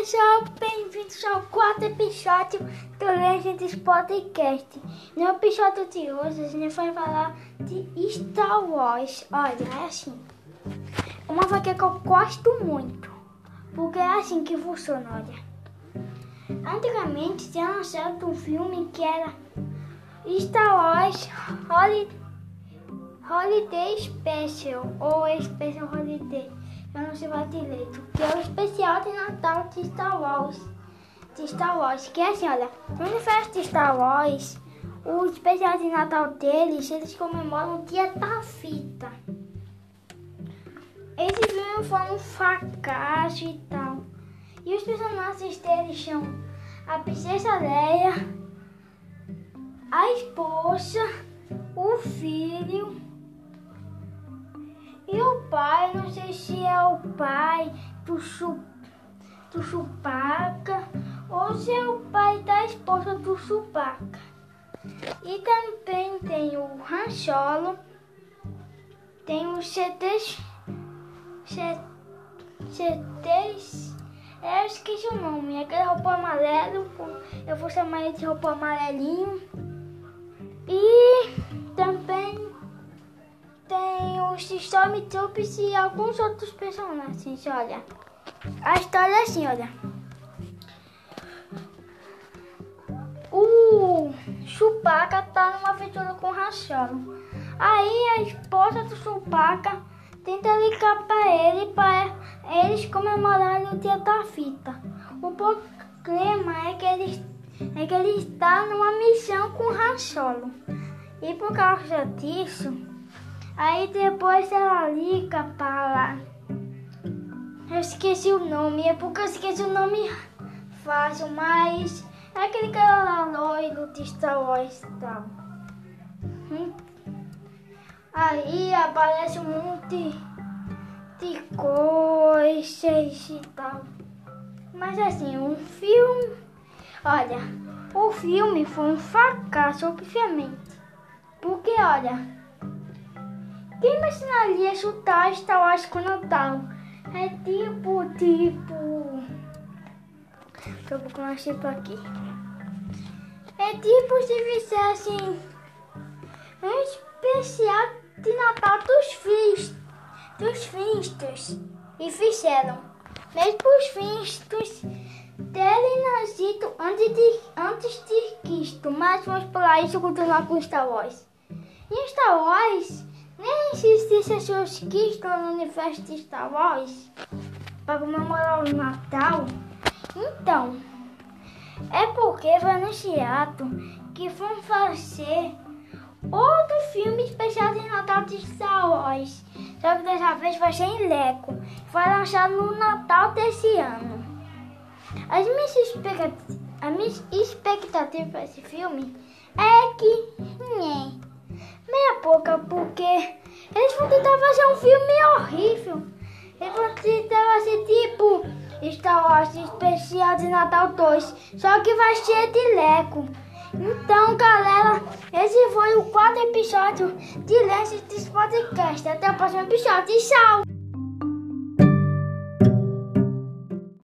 pessoal, bem-vindos ao quarto episódio do Legends Podcast. No episódio de hoje a gente vai falar de Star Wars. Olha, é assim. Uma franquia que eu gosto muito, porque é assim que funciona, olha. Antigamente tinha lançado um filme que era Star Wars Holiday Special ou Special Holiday eu não sei mais direito, que é o especial de Natal de Star Wars. De Star Wars, que é assim, olha, no universo de Star Wars, o especial de Natal deles, eles comemoram o dia da fita. Esse filme foi um fracasso e tal. E os personagens deles são a princesa Leia, a esposa, o filho e o pai, não sei se é o pai do, chu, do Chupaca ou se é o pai da esposa do Chupaca. E também tem o Rancholo, tem o CTs, CTs, eu esqueci o nome, aquele roupa amarelo, eu vou chamar ele de roupa amarelinho. Stormtroopers e alguns outros personagens, olha. A história é assim, olha. O Chewbacca tá numa aventura com o Racholo. Aí a esposa do Chewbacca tenta ligar para ele para eles comemorarem o dia da fita. O problema é que ele, é que ele está numa missão com o Racholo. E por causa disso, Aí depois ela liga para. Eu esqueci o nome, é porque eu esqueci o nome fácil, mas é aquele cara loiro de Star Wars e tal. Hum. Aí aparece um monte de coisas e tal. Mas assim, um filme. Olha, o filme foi um fracasso, obviamente. Porque olha. Quem imaginaria chutar Star Wars com Natal? É tipo, tipo... Eu procurar tipo aqui. É tipo se fizessem um especial de Natal dos fins, dos finstos. E fizeram. Mesmo os finstos terem nascido antes de, antes de Cristo. Mas vamos pular isso e continuar com Star Wars. Em Star Wars nem existisse pessoas que estão no universo de Star Wars para comemorar o Natal. Então, é porque foi anunciado que vão fazer outro filme especial de Natal de Star Wars. Só que dessa vez vai ser em Leco. Vai lançar no Natal desse ano. As minhas expectativas, a minha expectativa para esse filme é que. Nhê, meia pouca, porque eles vão tentar fazer um filme horrível. Eles vão tentar fazer tipo Star Wars especial de Natal 2, só que vai ser de Leco. Então, galera, esse foi o quarto episódio de Lenses Podcast. Até o próximo episódio. Tchau!